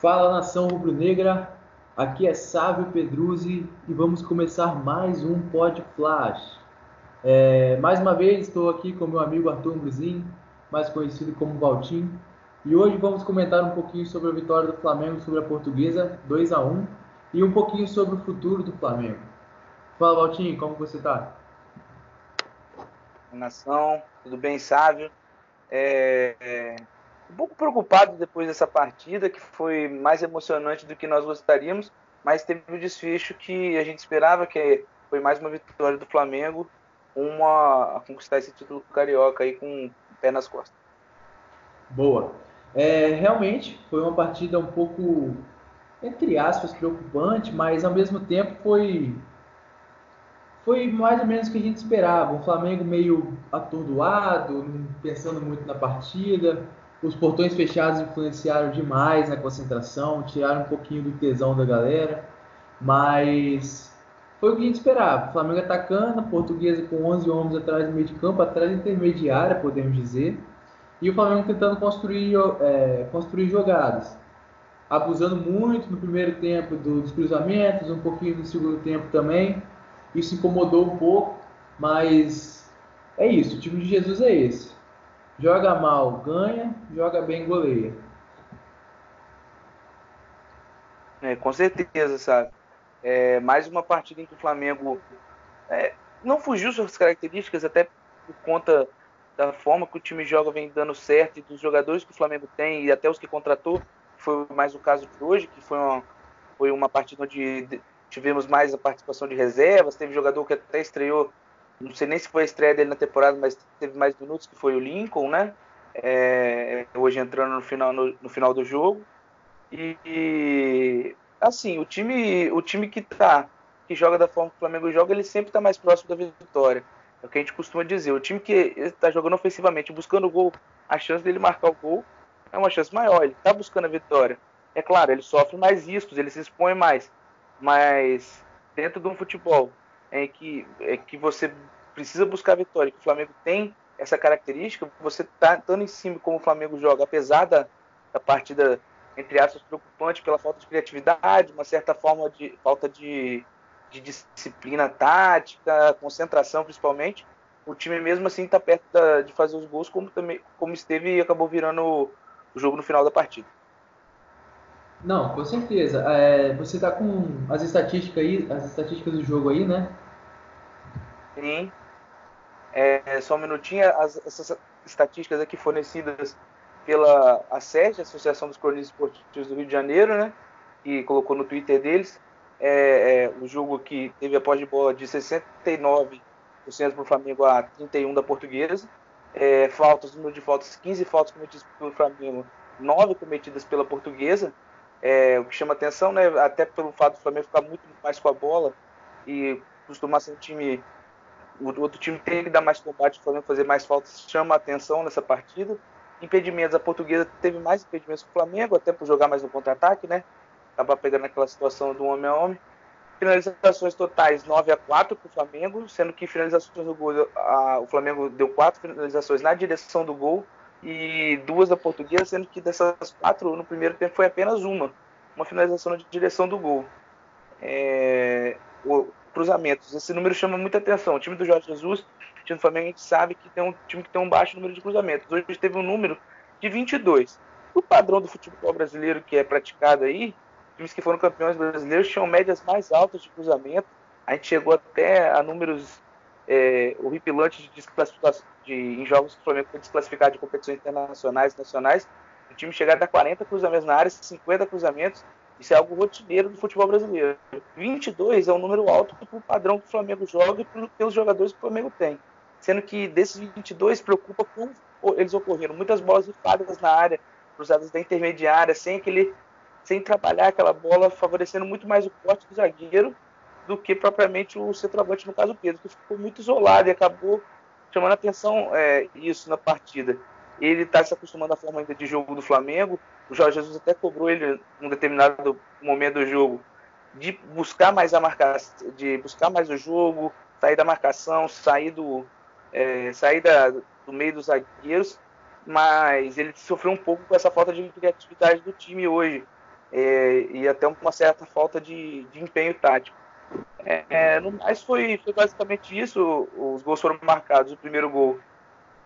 Fala nação rubro-negra, aqui é Sávio Pedruzzi e vamos começar mais um Pod Flash. É, mais uma vez estou aqui com meu amigo Arthur Bruzin, mais conhecido como Valtim, e hoje vamos comentar um pouquinho sobre a vitória do Flamengo sobre a Portuguesa, 2 a 1 e um pouquinho sobre o futuro do Flamengo. Fala Valtim, como você está? Nação, tudo bem, Sávio? É, é um pouco preocupado depois dessa partida, que foi mais emocionante do que nós gostaríamos, mas teve o desfecho que a gente esperava, que foi mais uma vitória do Flamengo, uma a conquistar esse título carioca aí com o pé nas costas. Boa. É, realmente foi uma partida um pouco, entre aspas, preocupante, mas ao mesmo tempo foi foi mais ou menos o que a gente esperava. Um Flamengo meio atordoado, pensando muito na partida, os portões fechados influenciaram demais na concentração, tiraram um pouquinho do tesão da galera, mas foi o que a gente esperava. Flamengo atacando, portuguesa com 11 homens atrás do meio de campo, atrás intermediária, podemos dizer, e o Flamengo tentando construir, é, construir jogadas, abusando muito no primeiro tempo dos cruzamentos, um pouquinho no segundo tempo também. Isso incomodou um pouco, mas é isso, o time de Jesus é esse Joga mal, ganha. Joga bem, goleia. É, com certeza, sabe? É, mais uma partida em que o Flamengo é, não fugiu suas características, até por conta da forma que o time joga vem dando certo e dos jogadores que o Flamengo tem e até os que contratou. Foi mais o caso de hoje, que foi uma, foi uma partida onde tivemos mais a participação de reservas. Teve jogador que até estreou não sei nem se foi a estreia dele na temporada, mas teve mais minutos, que foi o Lincoln, né? É, hoje entrando no final, no, no final do jogo. E, e, assim, o time, o time que tá, que joga da forma que o Flamengo joga, ele sempre está mais próximo da vitória. É o que a gente costuma dizer. O time que está jogando ofensivamente, buscando o gol, a chance dele marcar o gol é uma chance maior. Ele está buscando a vitória. É claro, ele sofre mais riscos, ele se expõe mais. Mas dentro de um futebol em que, é que você precisa buscar a vitória, que o Flamengo tem essa característica, você tá estando em cima como o Flamengo joga, apesar da, da partida, entre aspas, preocupante pela falta de criatividade, uma certa forma de falta de, de disciplina tática, concentração principalmente, o time mesmo assim está perto da, de fazer os gols, como, também, como esteve e acabou virando o, o jogo no final da partida. Não, com certeza. É, você está com as estatísticas aí, as estatísticas do jogo aí, né? Sim. É, só um minutinho, as, essas estatísticas aqui fornecidas pela ASERJ, Associação dos Cronistas Esportivos do Rio de Janeiro, né, que colocou no Twitter deles, é, é, o jogo que teve a de bola de 69% para o Flamengo a 31% da Portuguesa, é, faltas, número de faltas, 15 faltas cometidas pelo Flamengo, 9 cometidas pela Portuguesa, é, o que chama atenção, né, até pelo fato do Flamengo ficar muito mais com a bola e costumar ser um time o outro time tem que dar mais combate, o Flamengo fazer mais faltas, chama a atenção nessa partida. Impedimentos, a portuguesa teve mais impedimentos que o Flamengo, até por jogar mais no contra-ataque, né? Acabar pegando aquela situação do homem a homem. Finalizações totais 9 a 4 para o Flamengo, sendo que finalizações do gol, a, o Flamengo deu quatro finalizações na direção do gol e duas da portuguesa, sendo que dessas quatro no primeiro tempo foi apenas uma, uma finalização na direção do gol. É, o, cruzamentos. Esse número chama muita atenção. O time do Jorge Jesus, o time do Flamengo, a gente sabe que tem um time que tem um baixo número de cruzamentos. Hoje teve um número de 22. O padrão do futebol brasileiro que é praticado aí, times que foram campeões brasileiros tinham médias mais altas de cruzamento. A gente chegou até a números é, horripilantes de desclassificação de, em jogos que o Flamengo foi desclassificado de competições internacionais nacionais. O time chegar a 40 cruzamentos na área, 50 cruzamentos. Isso é algo rotineiro do futebol brasileiro. 22 é um número alto para o padrão que o Flamengo joga e pelos jogadores que o Flamengo tem. Sendo que desses 22 preocupa como eles ocorreram. Muitas bolas rifadas na área, cruzadas da intermediária, sem aquele sem trabalhar aquela bola, favorecendo muito mais o corte do zagueiro do que propriamente o centroavante, no caso Pedro, que ficou muito isolado e acabou chamando atenção é, isso na partida ele está se acostumando à forma ainda de jogo do Flamengo. O Jorge Jesus até cobrou ele num determinado momento do jogo de buscar mais a marcação, de buscar mais o jogo, sair da marcação, sair do, é, sair da, do meio dos zagueiros. mas ele sofreu um pouco com essa falta de criatividade do time hoje é, e até uma certa falta de, de empenho tático. É, é, no mais foi, foi, basicamente isso. Os gols foram marcados. O primeiro gol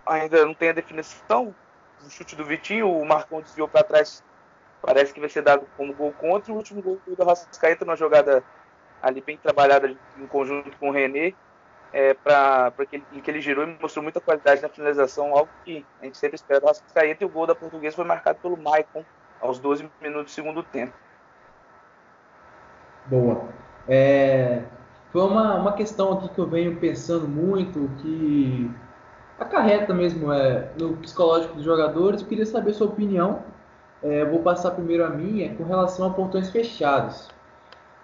ainda não tem a definição. O chute do Vitinho, o Marcão desviou para trás. Parece que vai ser dado como gol contra. O último gol do Rascaeta, numa jogada ali bem trabalhada em conjunto com o René, é, para que, ele, que ele girou e mostrou muita qualidade na finalização, algo que a gente sempre espera do Rascaeta. E o gol da Portuguesa foi marcado pelo Maicon aos 12 minutos do segundo tempo. Boa. É, foi uma, uma questão aqui que eu venho pensando muito, que acarreta mesmo é, no psicológico dos jogadores. Eu queria saber sua opinião. É, vou passar primeiro a minha com relação a portões fechados.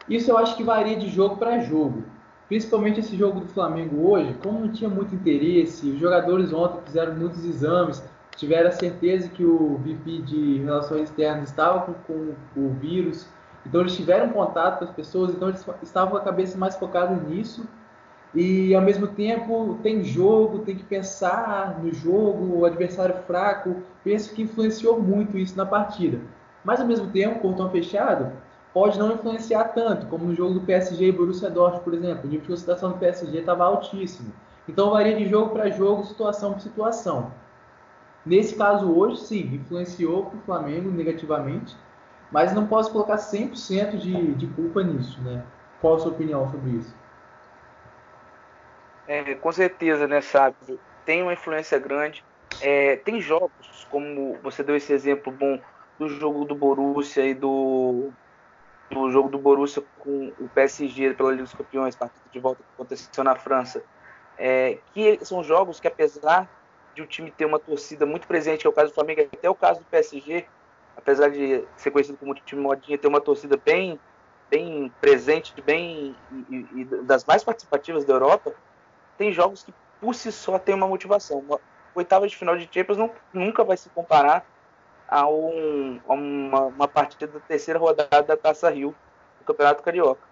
Isso eu acho que varia de jogo para jogo. Principalmente esse jogo do Flamengo hoje, como não tinha muito interesse, os jogadores ontem fizeram muitos exames, tiveram a certeza que o VP de Relações Externas estava com, com o vírus, então eles tiveram contato com as pessoas, então eles estavam com a cabeça mais focada nisso. E ao mesmo tempo tem jogo, tem que pensar no jogo, o adversário fraco. Penso que influenciou muito isso na partida. Mas ao mesmo tempo, portão fechado pode não influenciar tanto, como no jogo do PSG e Borussia Dortmund, por exemplo. O nível de concentração do PSG estava altíssimo. Então varia de jogo para jogo, situação por situação. Nesse caso hoje, sim, influenciou para o Flamengo negativamente, mas não posso colocar 100% de, de culpa nisso, né? Qual a sua opinião sobre isso? É, com certeza, né, Sábio? Tem uma influência grande. É, tem jogos, como você deu esse exemplo bom do jogo do Borussia e do, do jogo do Borussia com o PSG pela Liga dos Campeões, partida de volta que aconteceu na França, é, que são jogos que apesar de o time ter uma torcida muito presente, que é o caso do Flamengo, até o caso do PSG, apesar de ser conhecido como time modinha, ter uma torcida bem, bem presente, bem e, e, das mais participativas da Europa, tem jogos que por si só tem uma motivação. Oitava de final de Champions não, nunca vai se comparar a, um, a uma, uma, partida da terceira rodada da Taça Rio do Campeonato Carioca,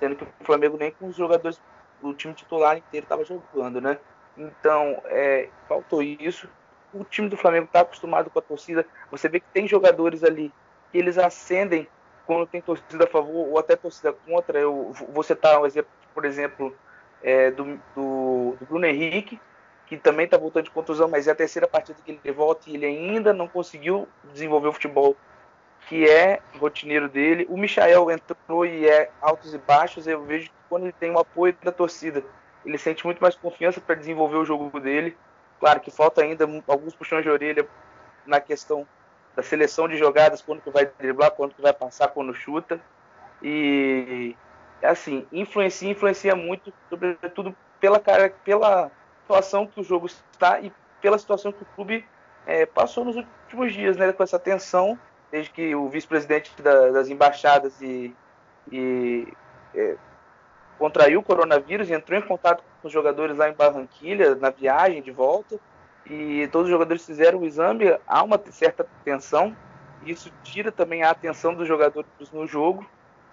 sendo que o Flamengo nem com os jogadores, o time titular inteiro estava jogando, né? Então, é, faltou isso. O time do Flamengo está acostumado com a torcida. Você vê que tem jogadores ali que eles acendem quando tem torcida a favor ou até torcida contra. Eu vou citar um exemplo, por exemplo, é, do, do, do, Bruno Henrique, que também está voltando de contusão, mas é a terceira partida que ele volta e ele ainda não conseguiu desenvolver o futebol que é rotineiro dele. O Michael entrou e é altos e baixos. Eu vejo que quando ele tem o apoio da torcida, ele sente muito mais confiança para desenvolver o jogo dele. Claro que falta ainda alguns puxões de orelha na questão da seleção de jogadas, quando que vai driblar, quando que vai passar, quando chuta. E assim, influencia, influencia muito, sobretudo pela cara, pela situação que o jogo está e pela situação que o clube é, passou nos últimos dias, né, com essa tensão, desde que o vice-presidente da, das embaixadas e, e é, contraiu o coronavírus entrou em contato com os jogadores lá em Barranquilha, na viagem de volta, e todos os jogadores fizeram o exame, há uma certa tensão, isso tira também a atenção dos jogadores no jogo.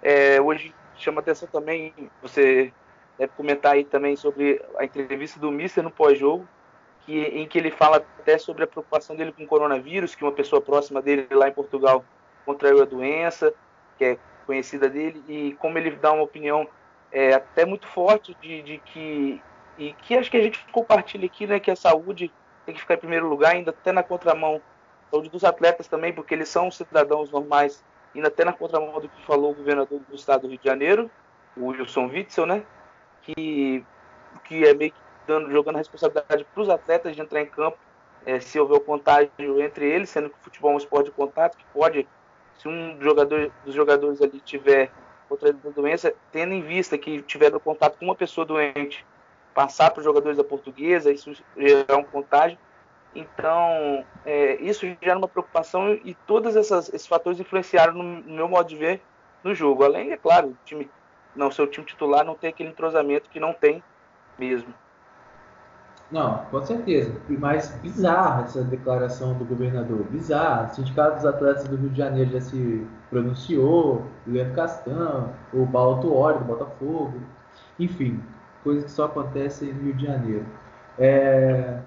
É, hoje chama atenção também, você deve comentar aí também sobre a entrevista do Mister no pós-jogo, que, em que ele fala até sobre a preocupação dele com o coronavírus, que uma pessoa próxima dele lá em Portugal contraiu a doença, que é conhecida dele, e como ele dá uma opinião é, até muito forte de, de, que e que acho que a gente compartilha aqui, né, que a saúde tem que ficar em primeiro lugar, ainda até na contramão saúde dos atletas também, porque eles são cidadãos normais, ainda até na contramão do que falou o governador do estado do Rio de Janeiro, o Wilson Witzel, né, que que é meio que dando, jogando a responsabilidade para os atletas de entrar em campo é, se houver o contágio entre eles, sendo que o futebol é um esporte de contato que pode, se um jogador dos jogadores ali tiver outra doença, tendo em vista que tiveram contato com uma pessoa doente, passar para os jogadores da portuguesa, isso gerar um contágio. Então, é, isso gera uma preocupação e todos esses fatores influenciaram no, no, meu modo de ver no jogo. Além, é claro, o time, não seu time titular não tem aquele entrosamento que não tem mesmo. Não, com certeza. E mais bizarra essa declaração do governador. Bizarra. O Sindicato dos Atletas do Rio de Janeiro já se pronunciou, o Leandro Castão, o Paulo Tuori do Botafogo. Enfim, coisas que só acontecem no Rio de Janeiro. É...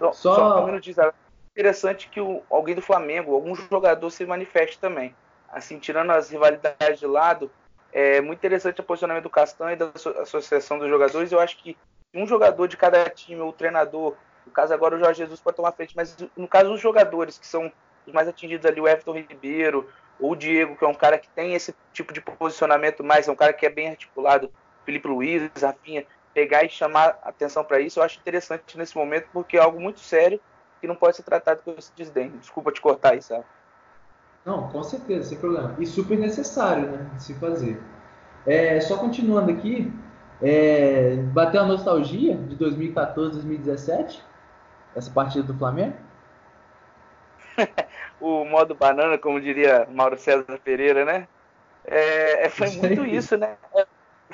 Só, só um minutinho, interessante que o, alguém do Flamengo, algum jogador se manifeste também. Assim, tirando as rivalidades de lado, é muito interessante o posicionamento do Castanho e da associação dos jogadores. Eu acho que um jogador de cada time, ou o treinador, no caso agora o Jorge Jesus pode tomar frente, mas no caso os jogadores que são os mais atingidos ali, o Everton Ribeiro, ou o Diego, que é um cara que tem esse tipo de posicionamento mais, é um cara que é bem articulado, Felipe Luiz, Rafinha, pegar e chamar atenção para isso, eu acho interessante nesse momento, porque é algo muito sério que não pode ser tratado com esse desdém. Desculpa te cortar aí, sabe? Não, com certeza, sem problema. E super necessário, né, de se fazer. É, só continuando aqui, é, bateu a nostalgia de 2014, 2017, essa partida do Flamengo? o modo banana, como diria Mauro César Pereira, né? É, é foi muito isso, né? O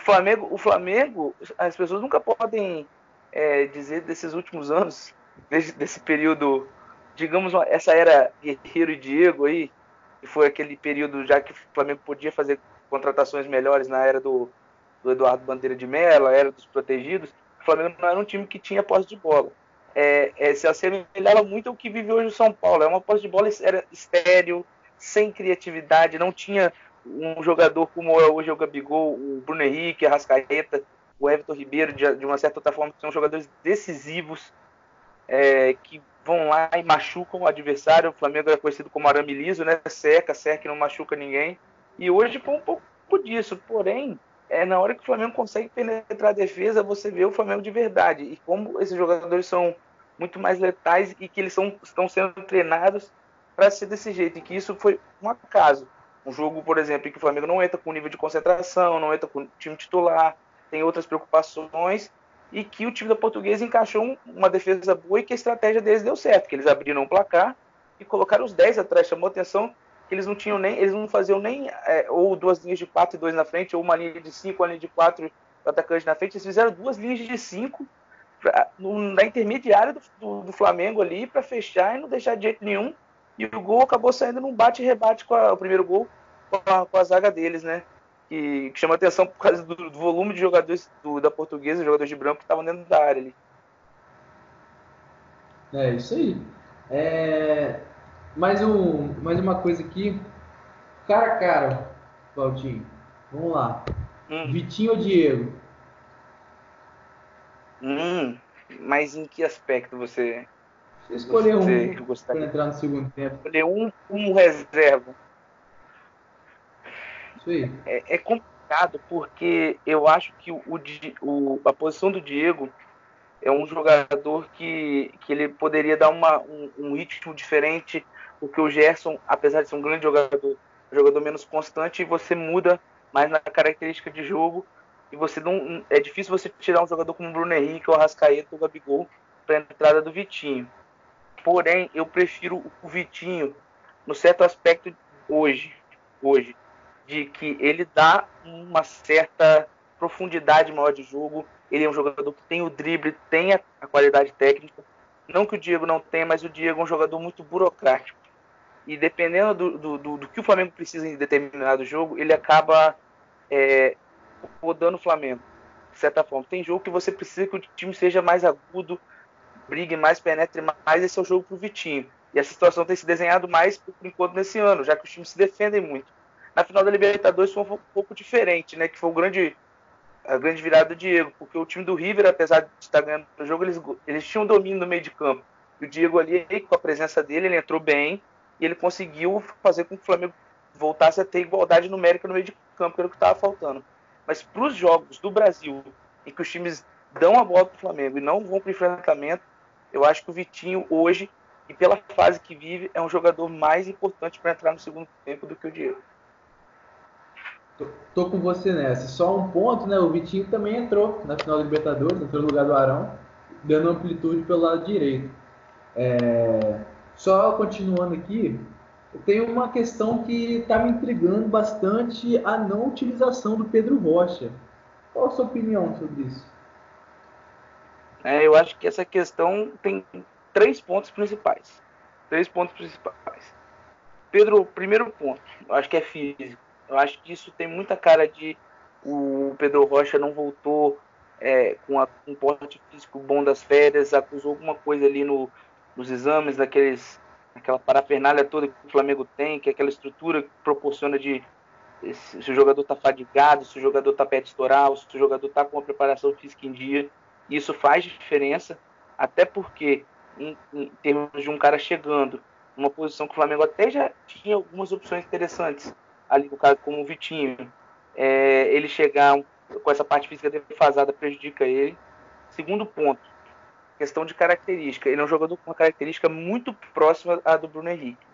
Flamengo, o Flamengo, as pessoas nunca podem é, dizer desses últimos anos, desse, desse período, digamos, essa era Guerreiro e Diego aí, que foi aquele período já que o Flamengo podia fazer contratações melhores na era do, do Eduardo Bandeira de Mello, a era dos protegidos. O Flamengo não era um time que tinha posse de bola é, é, se assemelhava muito ao que vive hoje o São Paulo. É uma posse de bola era estéreo, sem criatividade, não tinha um jogador como é hoje o Gabigol, o Bruno Henrique, a Rascaeta, o Everton Ribeiro, de, de uma certa outra forma, são jogadores decisivos é, que vão lá e machucam o adversário. O Flamengo era conhecido como arame liso, né? Seca, seca e não machuca ninguém. E hoje foi um pouco disso. Porém, é na hora que o Flamengo consegue penetrar a defesa, você vê o Flamengo de verdade. E como esses jogadores são muito mais letais e que eles são, estão sendo treinados para ser desse jeito. E que isso foi um acaso. Um jogo, por exemplo, em que o Flamengo não entra com nível de concentração, não entra com time titular, tem outras preocupações e que o time da Portuguesa encaixou uma defesa boa e que a estratégia deles deu certo, que eles abriram o placar e colocaram os 10 atrás. Chamou atenção que eles não tinham nem, eles não faziam nem é, ou duas linhas de 4 e 2 na frente, ou uma linha de 5, uma linha de 4 atacante na frente, eles fizeram duas linhas de 5 na intermediária do, do, do Flamengo ali para fechar e não deixar de jeito nenhum. E o gol acabou saindo num bate-rebate com a, o primeiro gol com a, com a zaga deles, né? Que, que chama atenção por causa do, do volume de jogadores do, da portuguesa, jogadores de branco que estavam dentro da área ali. É isso aí. É... Mais, um, mais uma coisa aqui. Cara a cara, Valtinho. Vamos lá. Hum. Vitinho ou Diego? Hum, mas em que aspecto você. Você escolheu um para entrar no segundo tempo. Escolher um, um reserva. Isso aí. É, é complicado porque eu acho que o, o, a posição do Diego é um jogador que, que ele poderia dar uma, um, um ritmo diferente, porque o Gerson, apesar de ser um grande jogador, jogador menos constante, e você muda mais na característica de jogo e você não é difícil você tirar um jogador como o Bruno Henrique, o Arrascaeta, o Gabigol para a entrada do Vitinho. Porém, eu prefiro o Vitinho no certo aspecto hoje, hoje, de que ele dá uma certa profundidade maior de jogo. Ele é um jogador que tem o drible, tem a, qualidade técnica. Não que o Diego não tenha, mas o Diego é um jogador muito burocrático. E dependendo do, do, do, do que o Flamengo precisa em determinado jogo, ele acaba é, rodando o Flamengo, de certa forma. Tem jogo que você precisa que o time seja mais agudo, brigue mais, penetre mais. Esse é o jogo pro Vitinho. E essa situação tem se desenhado mais por enquanto nesse ano, já que os times se defendem muito. Na final da Libertadores foi um pouco diferente, né? Que foi o grande, a grande virada do Diego, porque o time do River, apesar de estar ganhando o jogo, eles, eles tinham domínio no meio de campo. E o Diego ali, com a presença dele, ele entrou bem e ele conseguiu fazer com que o Flamengo voltasse a ter igualdade numérica no meio de campo, que era o que estava faltando. Mas para os jogos do Brasil, em que os times dão a bola para o Flamengo e não vão para o enfrentamento, eu acho que o Vitinho hoje, e pela fase que vive, é um jogador mais importante para entrar no segundo tempo do que o Diego. Tô, tô, com você nessa. Só um ponto, né? O Vitinho também entrou na final da Libertadores, entrou no lugar do Arão, dando amplitude pelo lado direito. É... Só continuando aqui, tem uma questão que está me intrigando bastante a não utilização do Pedro Rocha. Qual a sua opinião sobre isso? É, eu acho que essa questão tem três pontos principais. Três pontos principais. Pedro, primeiro ponto, eu acho que é físico. Eu acho que isso tem muita cara de o Pedro Rocha não voltou é, com, a, um porte físico bom das férias, acusou alguma coisa ali no, nos exames, daqueles, aquela parafernália toda que o Flamengo tem, que é aquela estrutura que proporciona de se o jogador está fadigado, se o jogador está perto de estourar, se o jogador está com uma preparação física em dia. Isso faz diferença, até porque, em, em termos de um cara chegando numa posição que o Flamengo até já tinha algumas opções interessantes, ali no caso como o Vitinho, é, ele chegar com essa parte física defasada prejudica ele. Segundo ponto, questão de característica. Ele é um jogador com uma característica muito próxima à do Bruno Henrique.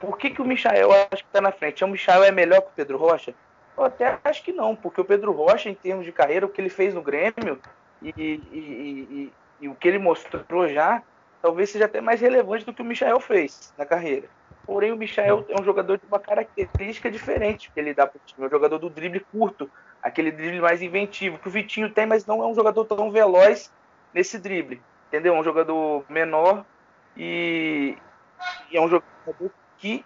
Por que, que o Michael acho que está na frente? O Michael é melhor que o Pedro Rocha? Eu até acho que não, porque o Pedro Rocha, em termos de carreira, o que ele fez no Grêmio e, e, e, e o que ele mostrou já, talvez seja até mais relevante do que o Michael fez na carreira. Porém, o Michael é um jogador de uma característica diferente que ele dá para o time. É um jogador do drible curto, aquele drible mais inventivo, que o Vitinho tem, mas não é um jogador tão veloz nesse drible. Entendeu? É um jogador menor e, é um jogador que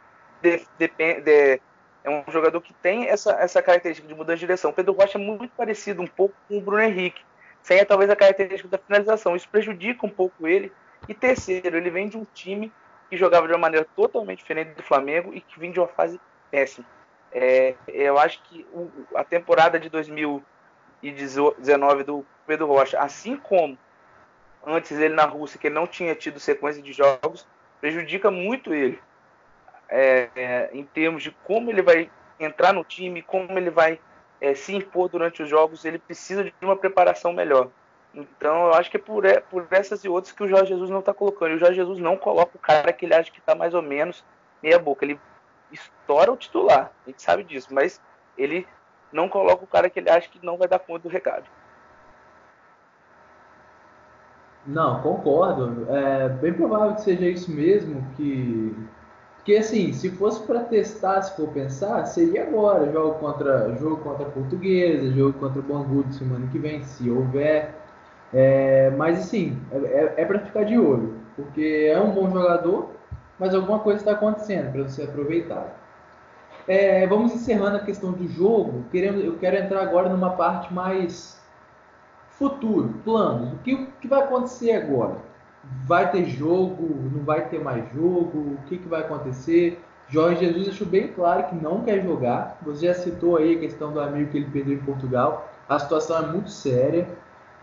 depende. De, é um jogador que tem essa, essa característica de mudança de direção. O Pedro Rocha é muito parecido um pouco com o Bruno Henrique, sem talvez a característica da finalização. Isso prejudica um pouco ele. E terceiro, ele vem de um time que jogava de uma maneira totalmente diferente do Flamengo e que vinha de uma fase péssima. É, eu acho que o, a temporada de 2019 do Pedro Rocha, assim como antes ele na Rússia, que ele não tinha tido sequência de jogos, prejudica muito ele é, é, em termos de como ele vai entrar no time, como ele vai é, se impor durante os jogos. Ele precisa de uma preparação melhor. Então, eu acho que é por, é, por essas e outras que o Jorge Jesus não está colocando. E o Jorge Jesus não coloca o cara que ele acha que está mais ou menos meia boca. Ele estoura o titular, a gente sabe disso, mas ele não coloca o cara que ele acha que não vai dar conta do recado. Não, concordo. É bem provável que seja isso mesmo, que porque assim, se fosse para testar, se for pensar, seria agora, jogo contra jogo contra a Portuguesa, jogo contra o Bangu de semana que vem, se houver. É, mas assim, é, é para ficar de olho, porque é um bom jogador, mas alguma coisa está acontecendo para você aproveitar. É, vamos encerrando a questão do jogo. Queremos, eu quero entrar agora numa parte mais futuro, planos. O que, o que vai acontecer agora? Vai ter jogo? Não vai ter mais jogo? O que, que vai acontecer? Jorge Jesus deixou bem claro que não quer jogar. Você já citou aí a questão do amigo que ele perdeu em Portugal. A situação é muito séria.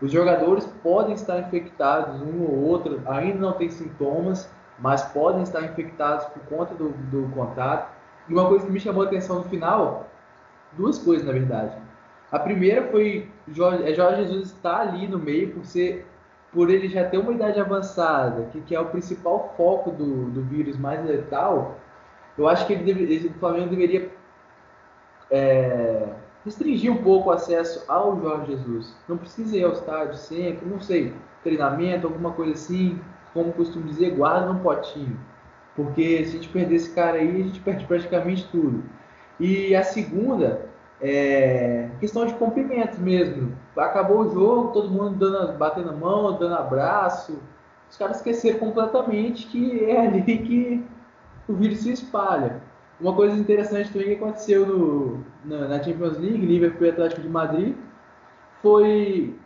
Os jogadores podem estar infectados, um ou outro, ainda não tem sintomas, mas podem estar infectados por conta do, do contato. E uma coisa que me chamou a atenção no final, duas coisas na verdade. A primeira foi Jorge, é Jorge Jesus estar ali no meio por ser por ele já ter uma idade avançada, que, que é o principal foco do, do vírus mais letal, eu acho que ele deve, o Flamengo deveria é, restringir um pouco o acesso ao Jorge Jesus. Não precisa ir ao estádio sempre, não sei, treinamento, alguma coisa assim, como costumo dizer, guarda num potinho. Porque se a gente perder esse cara aí, a gente perde praticamente tudo. E a segunda é questão de cumprimentos mesmo. Acabou o jogo, todo mundo dando, batendo mão, dando abraço. Os caras esqueceram completamente que é ali que o vírus se espalha. Uma coisa interessante também que aconteceu no, na, na Champions League, Liverpool e Atlético de Madrid, foi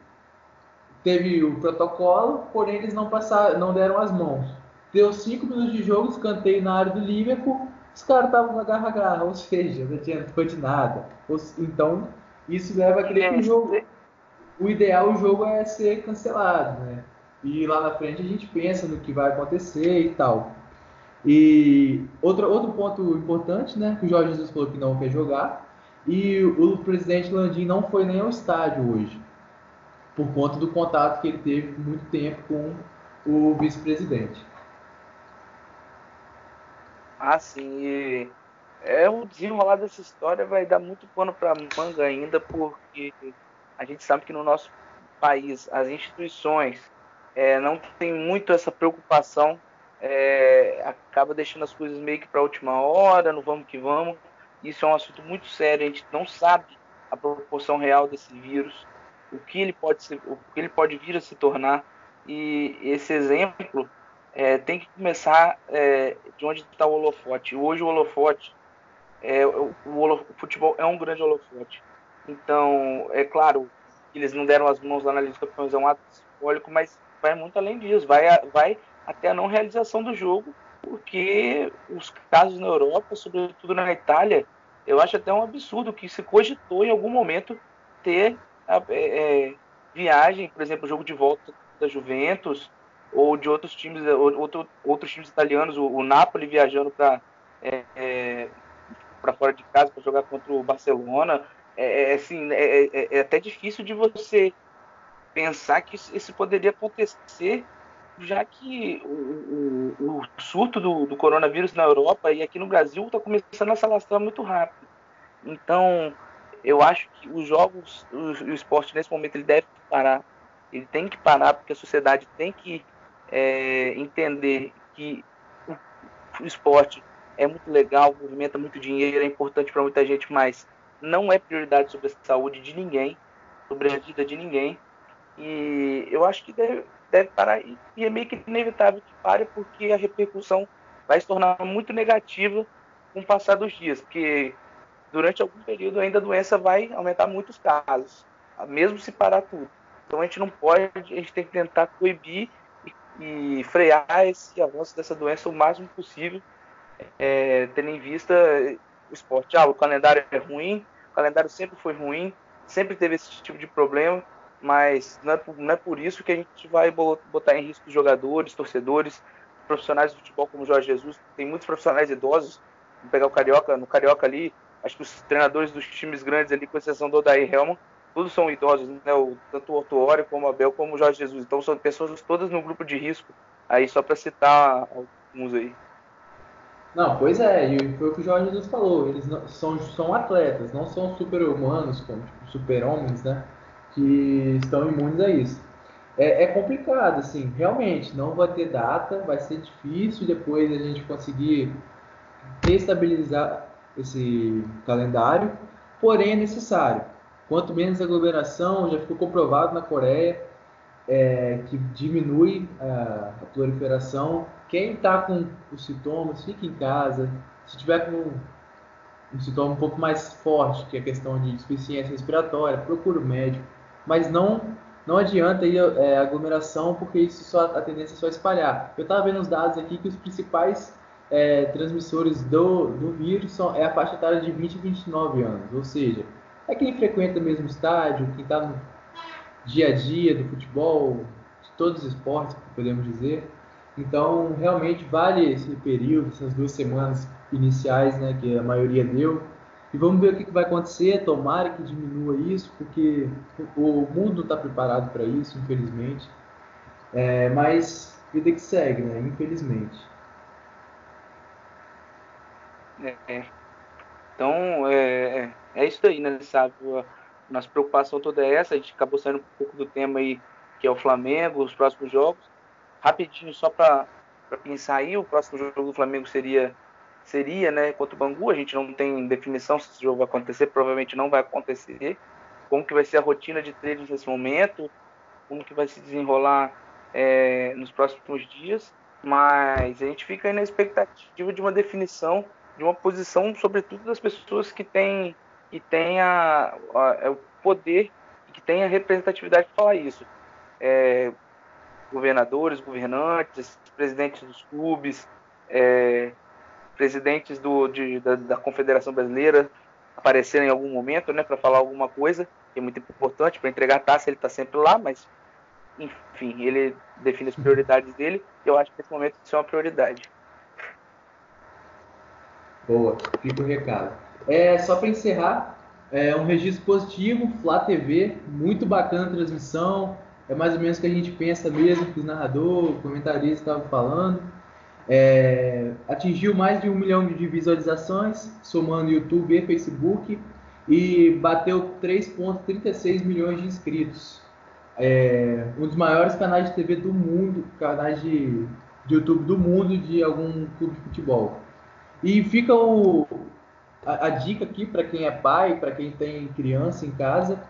teve o protocolo, porém eles não passaram, não deram as mãos. Deu cinco minutos de jogo, escanteio na área do Liverpool, os caras estavam na garra-garra, ou seja, não adiantou de nada. Então, isso leva a crer que o jogo, o ideal o jogo é ser cancelado, né? E lá na frente a gente pensa no que vai acontecer e tal. E outro, outro ponto importante, né? Que o Jorge Jesus falou que não quer jogar. E o presidente Landim não foi nem ao estádio hoje. Por conta do contato que ele teve muito tempo com o vice-presidente. Ah, sim. E é o desenrolar dessa história vai dar muito pano para manga ainda, porque a gente sabe que no nosso país as instituições é, não tem muito essa preocupação, é, acaba deixando as coisas meio que para a última hora, no vamos que vamos. Isso é um assunto muito sério, a gente não sabe a proporção real desse vírus, o que ele pode ser, o que ele pode vir a se tornar. E esse exemplo é, tem que começar é, de onde está o holofote. Hoje o holofote, é, o, o, futebol é um grande holofote. Então, é claro, eles não deram as mãos lá na Liga dos Campeões, é um ato simbólico, mas vai muito além disso. Vai, vai até a não realização do jogo, porque os casos na Europa, sobretudo na Itália, eu acho até um absurdo que se cogitou em algum momento ter é, é, viagem, por exemplo, jogo de volta da Juventus ou de outros times, outro, outros times italianos, o, o Napoli viajando para é, é para fora de casa para jogar contra o Barcelona. É, é assim, é, é, é, até difícil de você pensar que isso poderia acontecer, já que o, o, o surto do, do, coronavírus na Europa e aqui no Brasil está começando a se alastrar muito rápido. Então, eu acho que os jogos, o, o esporte nesse momento ele deve parar. Ele tem que parar porque a sociedade tem que é, entender que o, esporte é muito legal, movimenta muito dinheiro, é importante para muita gente, mas não é prioridade sobre a saúde de ninguém, sobre a vida de ninguém. E eu acho que deve, deve parar, e é meio que inevitável que pare, porque a repercussão vai se tornar muito negativa com o passar dos dias, porque durante algum período ainda a doença vai aumentar muitos casos, mesmo se parar tudo. Então a gente não pode, a gente tem que tentar coibir e, frear esse avanço dessa doença o máximo possível é, tendo em vista o esporte. Ah, o calendário é ruim, o calendário sempre foi ruim, sempre teve esse tipo de problema, mas não é por, não é por isso que a gente vai botar em risco jogadores, torcedores, profissionais de futebol como Jorge Jesus. Tem muitos profissionais idosos. Vamos pegar o Carioca, no Carioca ali, acho que os treinadores dos times grandes ali, com exceção do Odair Helman, todos são idosos, né? O, tanto o Ortuório como o Abel, como o Jorge Jesus. Então são pessoas todas no grupo de risco. Aí só para citar alguns aí. Não, pois é, e foi o que o Jorge Jesus falou. Eles não, são, são atletas, não são super-humanos, como tipo, super-homens, né? Que estão imunes a isso. É, é, complicado, assim, realmente, não vai ter data, vai ser difícil depois a gente conseguir estabilizar esse calendário, porém é necessário. Quanto menos aglomeração, já ficou comprovado na Coreia é, que diminui a, a proliferação quem está com os sintomas, fique em casa. Se tiver com um sintoma um pouco mais forte, que é a questão de insuficiência respiratória, procure o médico. Mas não não adianta ir é, aglomeração, porque isso só, a tendência é só espalhar. Eu estava vendo os dados aqui que os principais é, transmissores do, do vírus são, é a faixa etária de 20 a 29 anos, ou seja, é quem frequenta o mesmo estádio, quem está no dia a dia do futebol, de todos os esportes, podemos dizer. Então, realmente vale esse período, essas duas semanas iniciais, né, que a maioria deu. E vamos ver o que vai acontecer. Tomara que diminua isso, porque o mundo está preparado para isso, infelizmente. É, mas vida que segue, né? Infelizmente. É, é. Então, é, é, é isso aí, né, sabe? A nossa preocupação toda é essa. A gente acabou saindo um pouco do tema aí, que é o Flamengo, os próximos jogos rapidinho, só para pensar aí, o próximo jogo do Flamengo seria, seria né, contra o Bangu. A gente não tem definição se esse jogo vai acontecer, provavelmente não vai acontecer. Como que vai ser a rotina de treinos nesse momento, como que vai se desenrolar é, nos próximos dias. Mas a gente fica aí na expectativa de uma definição, de uma posição, sobretudo das pessoas que têm, que têm a, a, é o poder que têm a representatividade de falar isso. É, governadores, governantes, presidentes dos clubes, é, presidentes do, de, da, da, Confederação Brasileira aparecerem em algum momento, né, para falar alguma coisa, que é muito importante para entregar a taça, ele está sempre lá, mas enfim, ele define as prioridades dele, e eu acho que nesse momento isso é uma prioridade. Boa, fica o recado. É, só para encerrar, é um registro positivo, Flá TV, muito bacana a transmissão, é mais ou menos o que a gente pensa mesmo, que o narrador, o comentarista estavam falando. É, atingiu mais de um milhão de visualizações, somando YouTube e Facebook, e bateu 3,36 milhões de inscritos. É, um dos maiores canais de TV do mundo, canais de, de YouTube do mundo de algum clube de futebol. E fica o, a, a dica aqui para quem é pai, para quem tem criança em casa,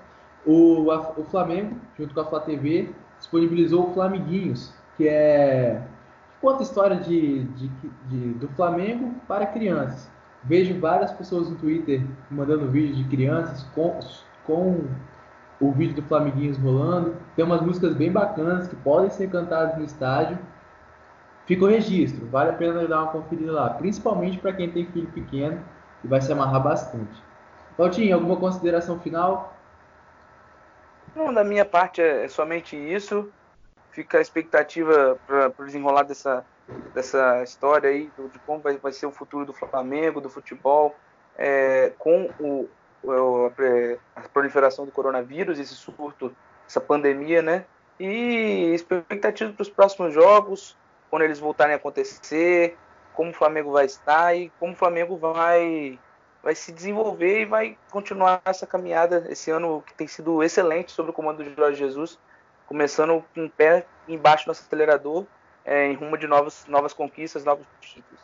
o, a, o Flamengo, junto com a Flá TV, disponibilizou o Flamiguinhos, que é que conta a história de, de, de, do Flamengo para crianças. Vejo várias pessoas no Twitter mandando vídeos de crianças com, com o vídeo do Flamiguinhos rolando. Tem umas músicas bem bacanas que podem ser cantadas no estádio. Fica o registro. Vale a pena dar uma conferida lá, principalmente para quem tem filho pequeno e vai se amarrar bastante. Valtinho, alguma consideração final? Não, da minha parte é, é somente isso. Fica a expectativa para o desenrolar dessa, dessa história aí, de como vai, vai ser o futuro do Flamengo, do futebol, é, com o, a proliferação do coronavírus, esse surto, essa pandemia, né? E expectativa para os próximos jogos, quando eles voltarem a acontecer, como o Flamengo vai estar e como o Flamengo vai vai se desenvolver e vai continuar essa caminhada esse ano que tem sido excelente sobre o comando de Jorge Jesus, começando com o pé embaixo do acelerador, é, em rumo de novas, novas conquistas, novos títulos.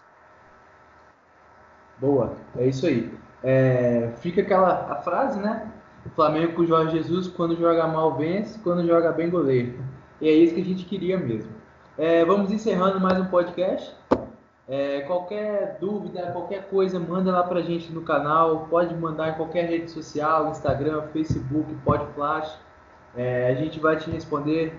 Boa, é isso aí. É, fica aquela a frase, né? O Flamengo com o Jorge Jesus, quando joga mal vence, quando joga bem goleiro. E é isso que a gente queria mesmo. É, vamos encerrando mais um podcast. É, qualquer dúvida, qualquer coisa, manda lá pra gente no canal. Pode mandar em qualquer rede social, Instagram, Facebook, Podflash. É, a gente vai te responder